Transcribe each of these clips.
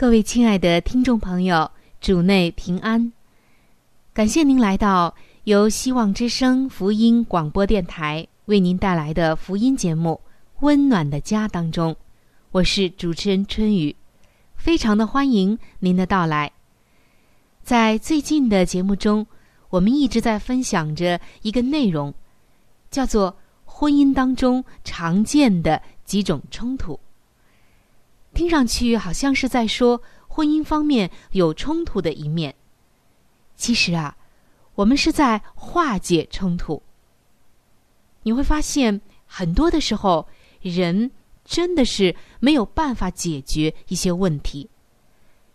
各位亲爱的听众朋友，主内平安！感谢您来到由希望之声福音广播电台为您带来的福音节目《温暖的家》当中，我是主持人春雨，非常的欢迎您的到来。在最近的节目中，我们一直在分享着一个内容，叫做婚姻当中常见的几种冲突。听上去好像是在说婚姻方面有冲突的一面，其实啊，我们是在化解冲突。你会发现，很多的时候，人真的是没有办法解决一些问题，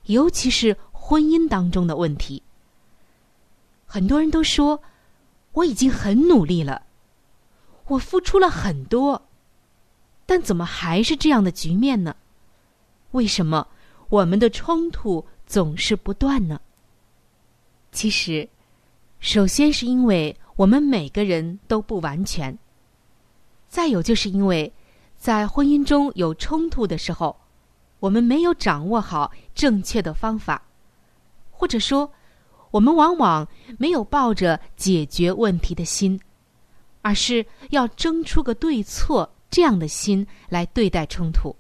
尤其是婚姻当中的问题。很多人都说，我已经很努力了，我付出了很多，但怎么还是这样的局面呢？为什么我们的冲突总是不断呢？其实，首先是因为我们每个人都不完全；再有就是因为，在婚姻中有冲突的时候，我们没有掌握好正确的方法，或者说，我们往往没有抱着解决问题的心，而是要争出个对错这样的心来对待冲突。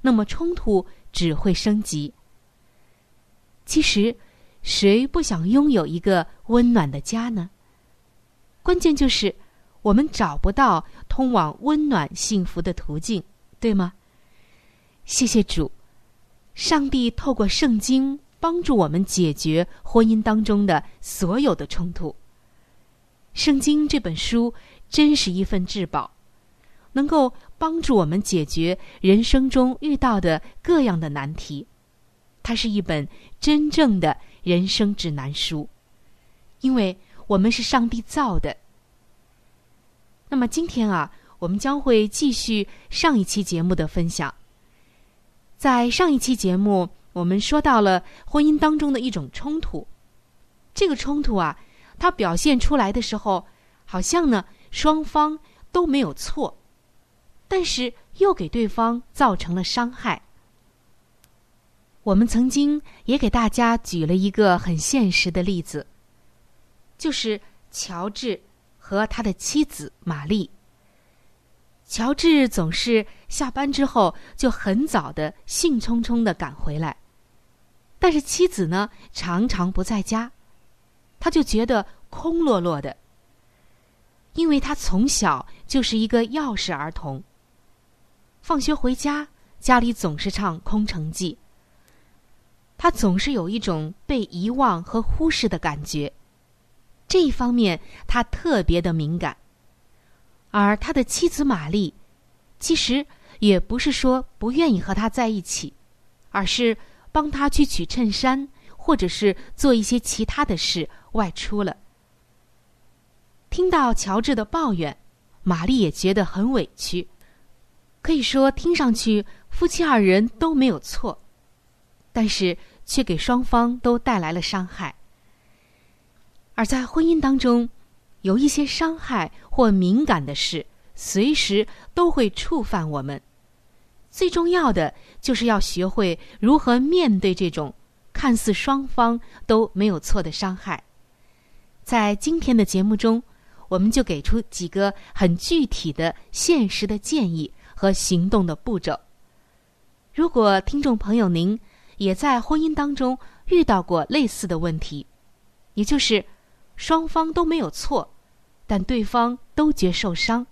那么冲突只会升级。其实，谁不想拥有一个温暖的家呢？关键就是我们找不到通往温暖幸福的途径，对吗？谢谢主，上帝透过圣经帮助我们解决婚姻当中的所有的冲突。圣经这本书真是一份至宝。能够帮助我们解决人生中遇到的各样的难题，它是一本真正的人生指南书，因为我们是上帝造的。那么今天啊，我们将会继续上一期节目的分享。在上一期节目，我们说到了婚姻当中的一种冲突，这个冲突啊，它表现出来的时候，好像呢双方都没有错。但是又给对方造成了伤害。我们曾经也给大家举了一个很现实的例子，就是乔治和他的妻子玛丽。乔治总是下班之后就很早的兴冲冲的赶回来，但是妻子呢常常不在家，他就觉得空落落的，因为他从小就是一个钥匙儿童。放学回家，家里总是唱《空城计》。他总是有一种被遗忘和忽视的感觉，这一方面他特别的敏感。而他的妻子玛丽，其实也不是说不愿意和他在一起，而是帮他去取衬衫，或者是做一些其他的事外出了。听到乔治的抱怨，玛丽也觉得很委屈。可以说，听上去夫妻二人都没有错，但是却给双方都带来了伤害。而在婚姻当中，有一些伤害或敏感的事，随时都会触犯我们。最重要的就是要学会如何面对这种看似双方都没有错的伤害。在今天的节目中，我们就给出几个很具体的、现实的建议和行动的步骤。如果听众朋友您也在婚姻当中遇到过类似的问题，也就是双方都没有错，但对方都觉受伤，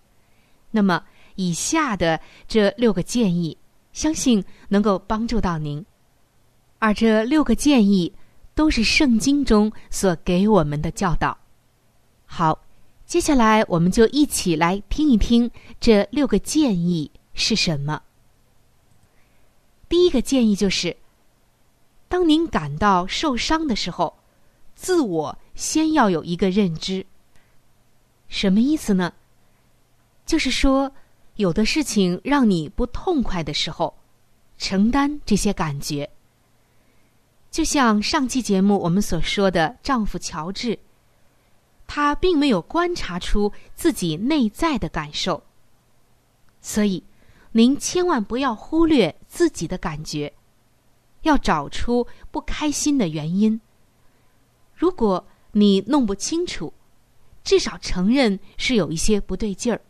那么以下的这六个建议，相信能够帮助到您。而这六个建议都是圣经中所给我们的教导。好，接下来我们就一起来听一听这六个建议是什么。第一个建议就是：当您感到受伤的时候，自我先要有一个认知。什么意思呢？就是说，有的事情让你不痛快的时候，承担这些感觉。就像上期节目我们所说的，丈夫乔治，他并没有观察出自己内在的感受，所以。您千万不要忽略自己的感觉，要找出不开心的原因。如果你弄不清楚，至少承认是有一些不对劲儿。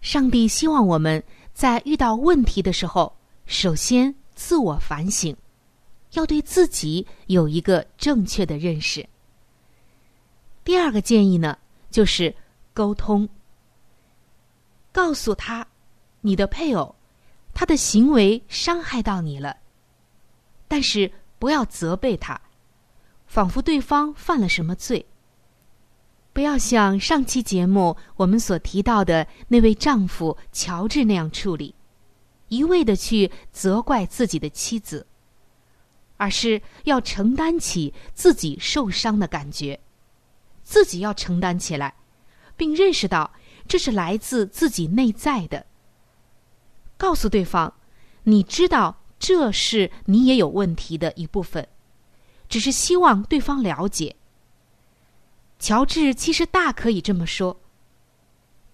上帝希望我们在遇到问题的时候，首先自我反省，要对自己有一个正确的认识。第二个建议呢，就是沟通，告诉他。你的配偶，他的行为伤害到你了，但是不要责备他，仿佛对方犯了什么罪。不要像上期节目我们所提到的那位丈夫乔治那样处理，一味的去责怪自己的妻子，而是要承担起自己受伤的感觉，自己要承担起来，并认识到这是来自自己内在的。告诉对方，你知道这是你也有问题的一部分，只是希望对方了解。乔治其实大可以这么说，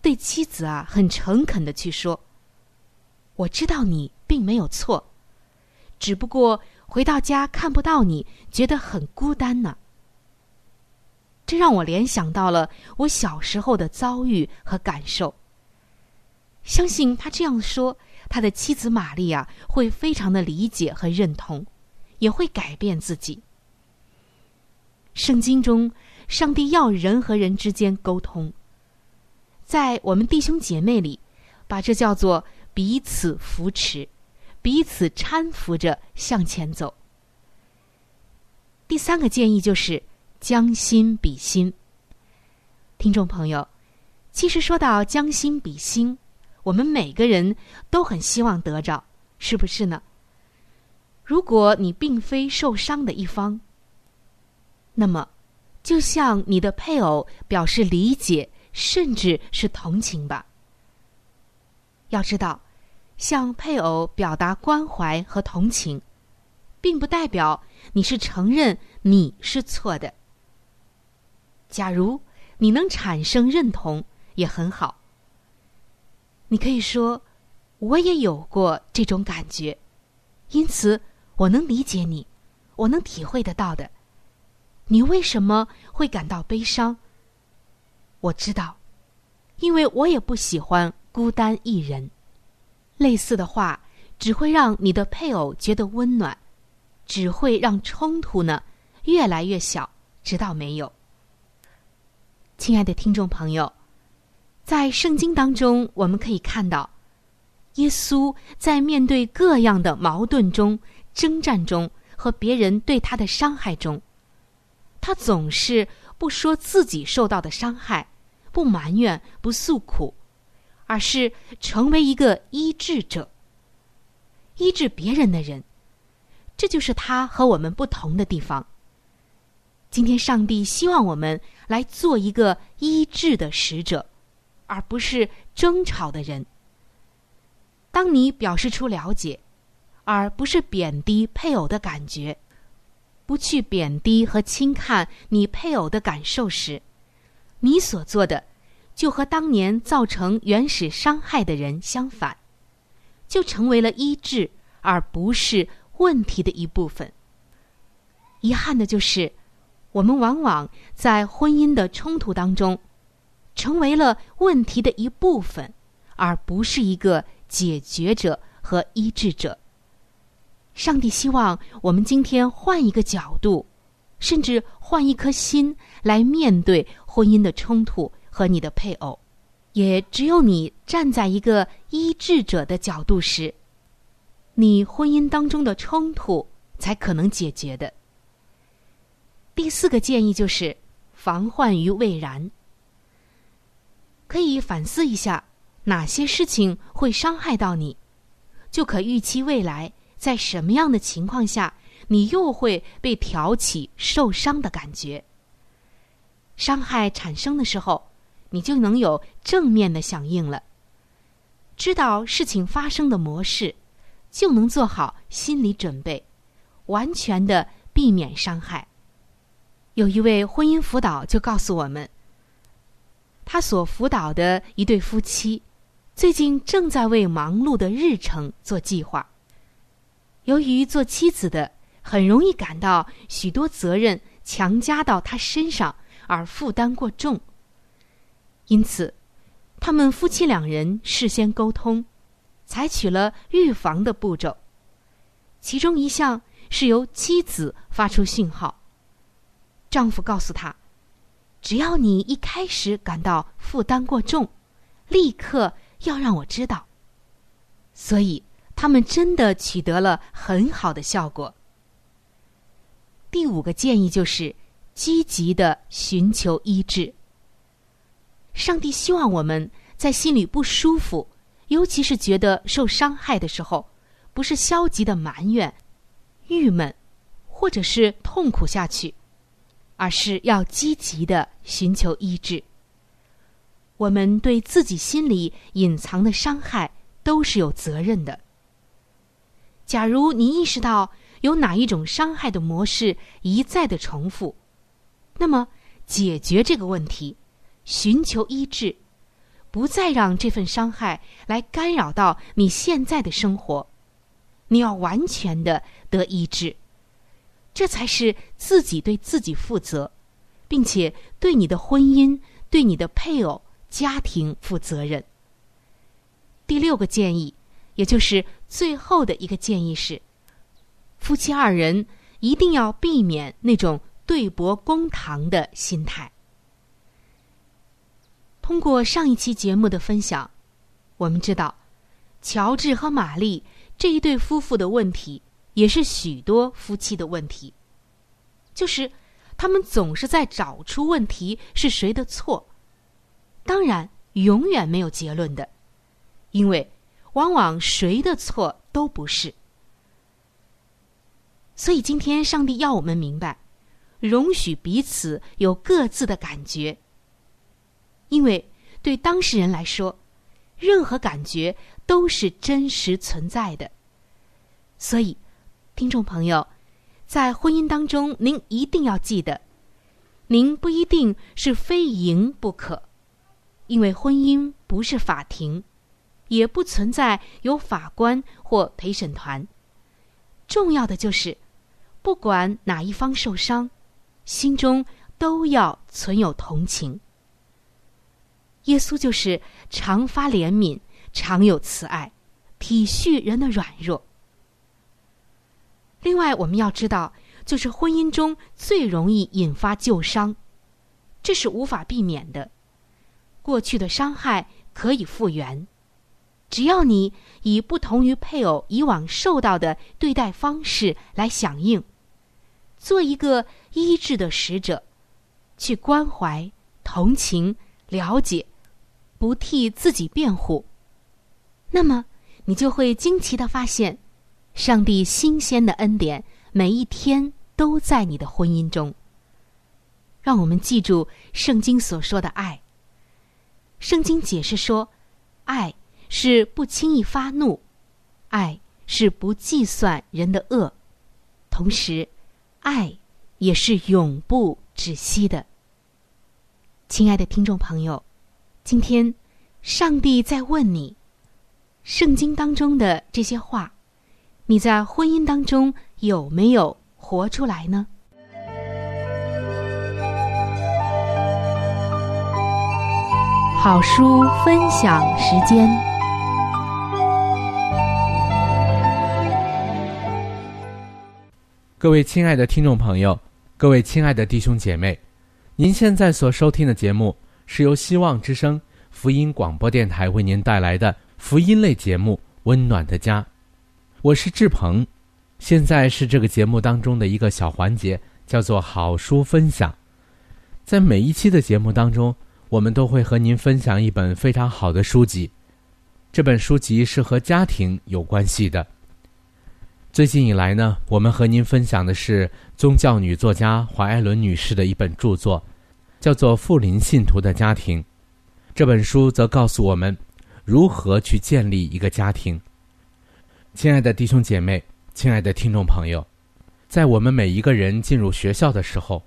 对妻子啊很诚恳的去说：“我知道你并没有错，只不过回到家看不到你，觉得很孤单呢。”这让我联想到了我小时候的遭遇和感受。相信他这样说。他的妻子玛丽亚会非常的理解和认同，也会改变自己。圣经中，上帝要人和人之间沟通，在我们弟兄姐妹里，把这叫做彼此扶持，彼此搀扶着向前走。第三个建议就是将心比心。听众朋友，其实说到将心比心。我们每个人都很希望得着，是不是呢？如果你并非受伤的一方，那么就向你的配偶表示理解，甚至是同情吧。要知道，向配偶表达关怀和同情，并不代表你是承认你是错的。假如你能产生认同，也很好。你可以说，我也有过这种感觉，因此我能理解你，我能体会得到的。你为什么会感到悲伤？我知道，因为我也不喜欢孤单一人。类似的话只会让你的配偶觉得温暖，只会让冲突呢越来越小，直到没有。亲爱的听众朋友。在圣经当中，我们可以看到，耶稣在面对各样的矛盾中、征战中和别人对他的伤害中，他总是不说自己受到的伤害，不埋怨，不诉苦，而是成为一个医治者，医治别人的人。这就是他和我们不同的地方。今天，上帝希望我们来做一个医治的使者。而不是争吵的人。当你表示出了解，而不是贬低配偶的感觉，不去贬低和轻看你配偶的感受时，你所做的就和当年造成原始伤害的人相反，就成为了医治，而不是问题的一部分。遗憾的就是，我们往往在婚姻的冲突当中，成为了问题的一部分，而不是一个解决者和医治者。上帝希望我们今天换一个角度，甚至换一颗心来面对婚姻的冲突和你的配偶。也只有你站在一个医治者的角度时，你婚姻当中的冲突才可能解决的。第四个建议就是防患于未然，可以反思一下哪些事情会伤害到你，就可预期未来在什么样的情况下你又会被挑起受伤的感觉。伤害产生的时候，你就能有正面的响应了，知道事情发生的模式，就能做好心理准备，完全的避免伤害。有一位婚姻辅导就告诉我们，他所辅导的一对夫妻，最近正在为忙碌的日程做计划。由于做妻子的很容易感到许多责任强加到他身上而负担过重，因此，他们夫妻两人事先沟通，采取了预防的步骤。其中一项是由妻子发出讯号。丈夫告诉他：“只要你一开始感到负担过重，立刻要让我知道。”所以，他们真的取得了很好的效果。第五个建议就是积极的寻求医治。上帝希望我们在心里不舒服，尤其是觉得受伤害的时候，不是消极的埋怨、郁闷，或者是痛苦下去。而是要积极的寻求医治。我们对自己心里隐藏的伤害都是有责任的。假如你意识到有哪一种伤害的模式一再的重复，那么解决这个问题，寻求医治，不再让这份伤害来干扰到你现在的生活，你要完全的得医治。这才是自己对自己负责，并且对你的婚姻、对你的配偶、家庭负责任。第六个建议，也就是最后的一个建议是：夫妻二人一定要避免那种对簿公堂的心态。通过上一期节目的分享，我们知道，乔治和玛丽这一对夫妇的问题。也是许多夫妻的问题，就是他们总是在找出问题是谁的错。当然，永远没有结论的，因为往往谁的错都不是。所以，今天上帝要我们明白，容许彼此有各自的感觉，因为对当事人来说，任何感觉都是真实存在的，所以。听众朋友，在婚姻当中，您一定要记得，您不一定是非赢不可，因为婚姻不是法庭，也不存在有法官或陪审团。重要的就是，不管哪一方受伤，心中都要存有同情。耶稣就是常发怜悯，常有慈爱，体恤人的软弱。另外，我们要知道，就是婚姻中最容易引发旧伤，这是无法避免的。过去的伤害可以复原，只要你以不同于配偶以往受到的对待方式来响应，做一个医治的使者，去关怀、同情、了解，不替自己辩护，那么你就会惊奇的发现。上帝新鲜的恩典，每一天都在你的婚姻中。让我们记住圣经所说的爱。圣经解释说，爱是不轻易发怒，爱是不计算人的恶，同时，爱也是永不止息的。亲爱的听众朋友，今天上帝在问你：圣经当中的这些话，你在婚姻当中有没有活出来呢？好书分享时间。各位亲爱的听众朋友，各位亲爱的弟兄姐妹，您现在所收听的节目是由希望之声福音广播电台为您带来的福音类节目《温暖的家》，我是志鹏。现在是这个节目当中的一个小环节，叫做好书分享。在每一期的节目当中。我们都会和您分享一本非常好的书籍，这本书籍是和家庭有关系的。最近以来呢，我们和您分享的是宗教女作家华艾伦女士的一本著作，叫做《富林信徒的家庭》。这本书则告诉我们如何去建立一个家庭。亲爱的弟兄姐妹，亲爱的听众朋友，在我们每一个人进入学校的时候，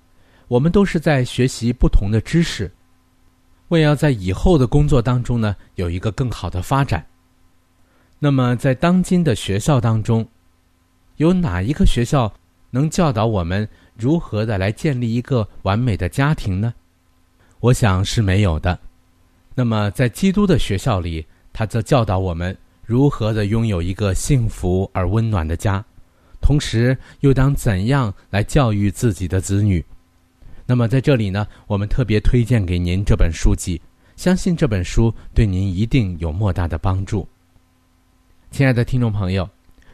我们都是在学习不同的知识。为要在以后的工作当中呢有一个更好的发展，那么在当今的学校当中，有哪一个学校能教导我们如何的来建立一个完美的家庭呢？我想是没有的。那么在基督的学校里，他则教导我们如何的拥有一个幸福而温暖的家，同时又当怎样来教育自己的子女。那么在这里呢，我们特别推荐给您这本书籍，相信这本书对您一定有莫大的帮助。亲爱的听众朋友，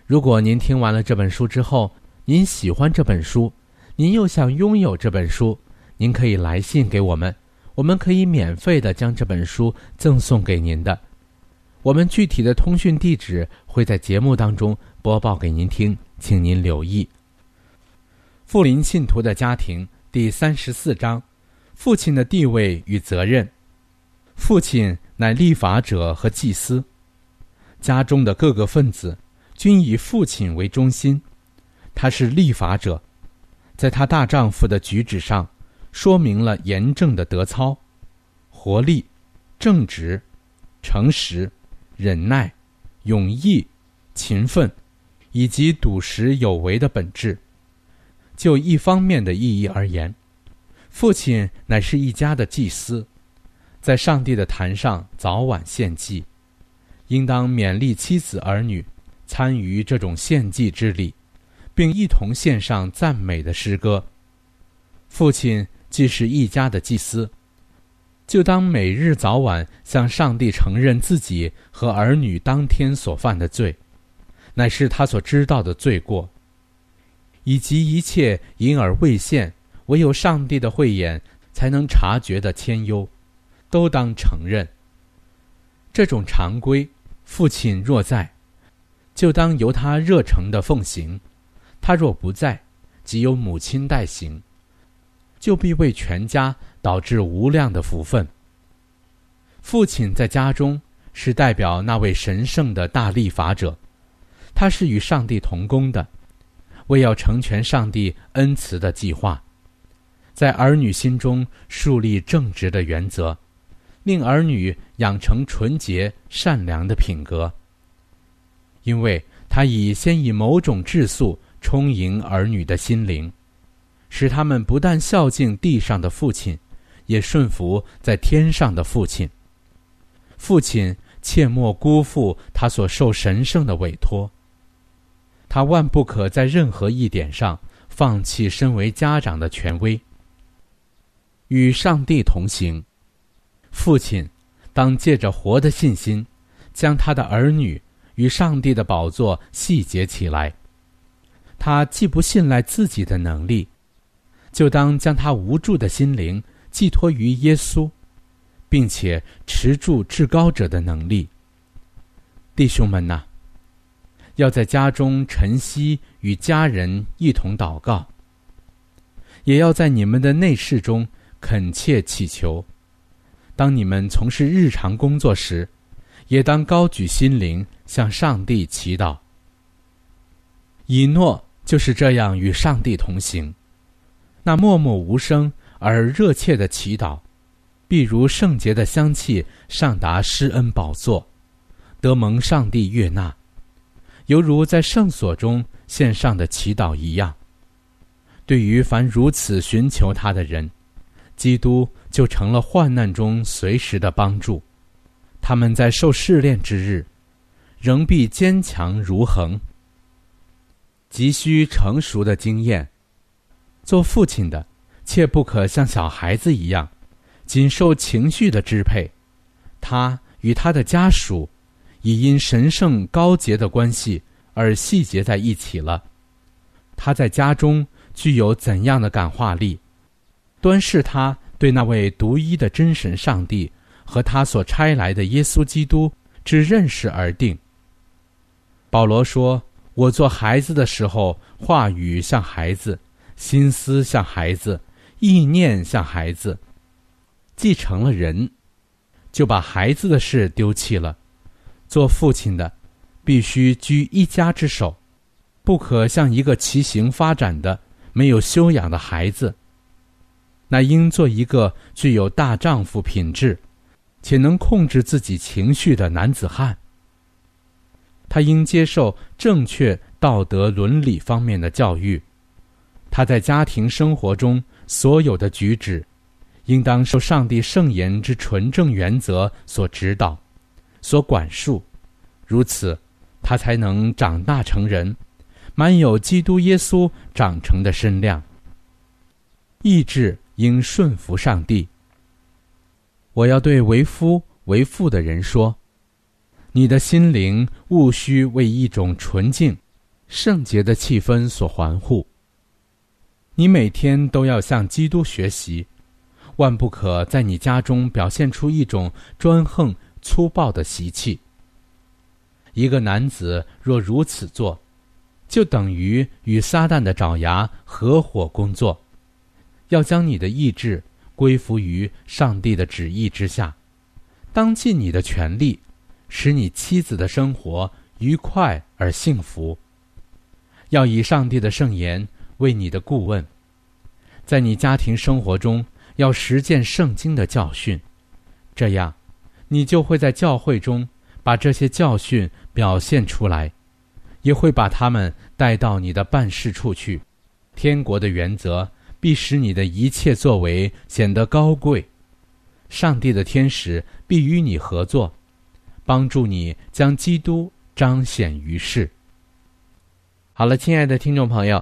如果您听完了这本书之后，您喜欢这本书，您又想拥有这本书，您可以来信给我们，我们可以免费的将这本书赠送给您的。我们具体的通讯地址会在节目当中播报给您听，请您留意。富林信徒的家庭。第三十四章，父亲的地位与责任。父亲乃立法者和祭司，家中的各个分子均以父亲为中心。他是立法者，在他大丈夫的举止上，说明了严正的德操、活力、正直、诚实、忍耐、勇毅、勤奋，以及笃实有为的本质。就一方面的意义而言，父亲乃是一家的祭司，在上帝的坛上早晚献祭，应当勉励妻子儿女参与这种献祭之礼，并一同献上赞美的诗歌。父亲既是一家的祭司，就当每日早晚向上帝承认自己和儿女当天所犯的罪，乃是他所知道的罪过。以及一切隐而未现、唯有上帝的慧眼才能察觉的谦忧，都当承认。这种常规，父亲若在，就当由他热诚的奉行；他若不在，即由母亲代行，就必为全家导致无量的福分。父亲在家中是代表那位神圣的大立法者，他是与上帝同工的。为要成全上帝恩慈的计划，在儿女心中树立正直的原则，令儿女养成纯洁善良的品格。因为他已先以某种质素充盈儿女的心灵，使他们不但孝敬地上的父亲，也顺服在天上的父亲。父亲切莫辜负他所受神圣的委托。他万不可在任何一点上放弃身为家长的权威。与上帝同行，父亲当借着活的信心，将他的儿女与上帝的宝座细结起来。他既不信赖自己的能力，就当将他无助的心灵寄托于耶稣，并且持住至高者的能力。弟兄们呐！要在家中晨曦与家人一同祷告，也要在你们的内室中恳切祈求。当你们从事日常工作时，也当高举心灵向上帝祈祷。以诺就是这样与上帝同行，那默默无声而热切的祈祷，必如圣洁的香气上达施恩宝座，得蒙上帝悦纳，犹如在圣所中献上的祈祷一样。对于凡如此寻求他的人，基督就成了患难中随时的帮助。他们在受试炼之日，仍必坚强如恒。急需成熟的经验。做父亲的，切不可像小孩子一样，仅受情绪的支配。他与他的家属，已因神圣高洁的关系而细结在一起了。他在家中具有怎样的感化力，端视他对那位独一的真神上帝和他所差来的耶稣基督之认识而定。保罗说。我做孩子的时候，话语像孩子，心思像孩子，意念像孩子。继承了人，就把孩子的事丢弃了。做父亲的，必须居一家之首，不可像一个畸形发展的、没有修养的孩子。那应做一个具有大丈夫品质，且能控制自己情绪的男子汉。他应接受正确道德伦理方面的教育，他在家庭生活中所有的举止，应当受上帝圣言之纯正原则所指导、所管束，如此，他才能长大成人，满有基督耶稣长成的身量。意志应顺服上帝。我要对为夫为父的人说。你的心灵务须为一种纯净、圣洁的气氛所环护。你每天都要向基督学习，万不可在你家中表现出一种专横粗暴的习气。一个男子若如此做，就等于与撒旦的爪牙合伙工作。要将你的意志归服于上帝的旨意之下，当尽你的全力。使你妻子的生活愉快而幸福。要以上帝的圣言为你的顾问，在你家庭生活中要实践圣经的教训，这样，你就会在教会中把这些教训表现出来，也会把他们带到你的办事处去。天国的原则必使你的一切作为显得高贵，上帝的天使必与你合作。帮助你将基督彰显于世。好了，亲爱的听众朋友，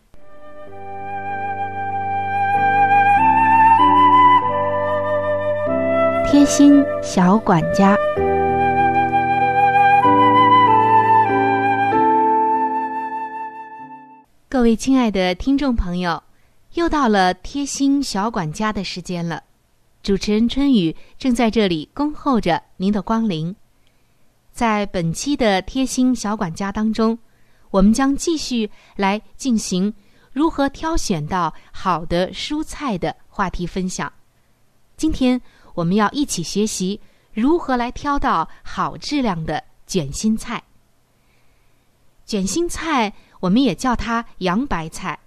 贴心小管家，各位亲爱的听众朋友，又到了贴心小管家的时间了。主持人春雨正在这里恭候着您的光临。在本期的贴心小管家当中，我们将继续来进行如何挑选到好的蔬菜的话题分享。今天。我们要一起学习如何来挑到好质量的卷心菜。卷心菜，我们也叫它洋白菜，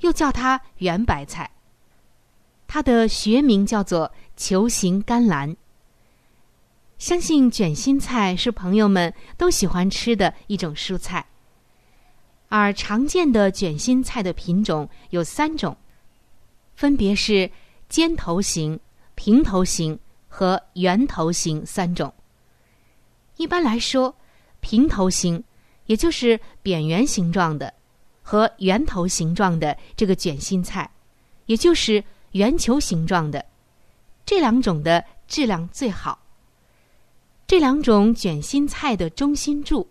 又叫它圆白菜。它的学名叫做球形甘蓝。相信卷心菜是朋友们都喜欢吃的一种蔬菜，而常见的卷心菜的品种有三种，分别是尖头型。平头型和圆头形三种。一般来说，平头形，也就是扁圆形状的，和圆头形状的这个卷心菜，也就是圆球形状的，这两种的质量最好。这两种卷心菜的中心柱，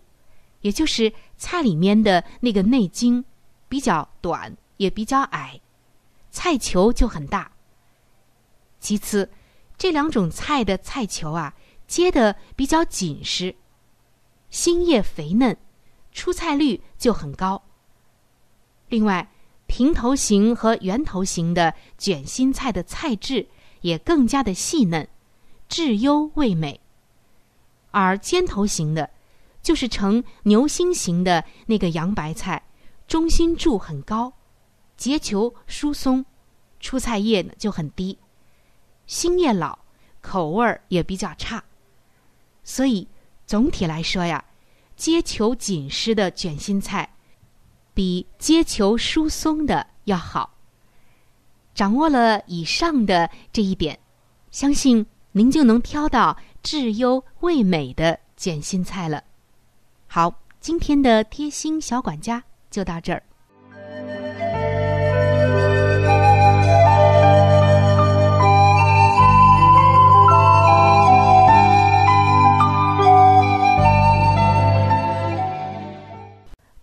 也就是菜里面的那个内茎，比较短，也比较矮，菜球就很大。其次，这两种菜的菜球啊，结的比较紧实，心叶肥嫩，出菜率就很高。另外，平头型和圆头型的卷心菜的菜质也更加的细嫩，质优味美。而尖头型的，就是呈牛心形的那个洋白菜，中心柱很高，结球疏松，出菜叶呢就很低。心叶老，口味儿也比较差，所以总体来说呀，结球紧实的卷心菜，比结球疏松的要好。掌握了以上的这一点，相信您就能挑到质优味美的卷心菜了。好，今天的贴心小管家就到这儿。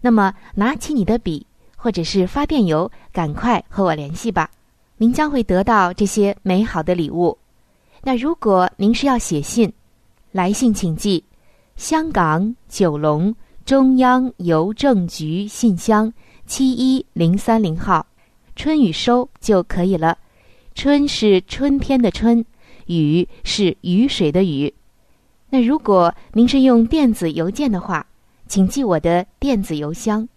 那么，拿起你的笔，或者是发电邮，赶快和我联系吧。您将会得到这些美好的礼物。那如果您是要写信，来信请寄香港九龙中央邮政局信箱七一零三零号，春雨收就可以了。春是春天的春，雨是雨水的雨。那如果您是用电子邮件的话，请记我的电子邮箱，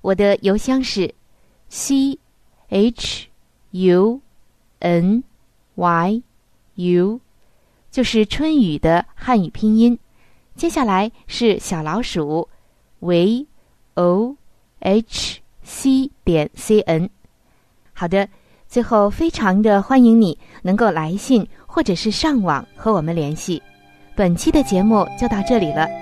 我的邮箱是 c h u n y u，就是春雨的汉语拼音。接下来是小老鼠 v o h c 点 c n。好的，最后非常的欢迎你能够来信或者是上网和我们联系。本期的节目就到这里了。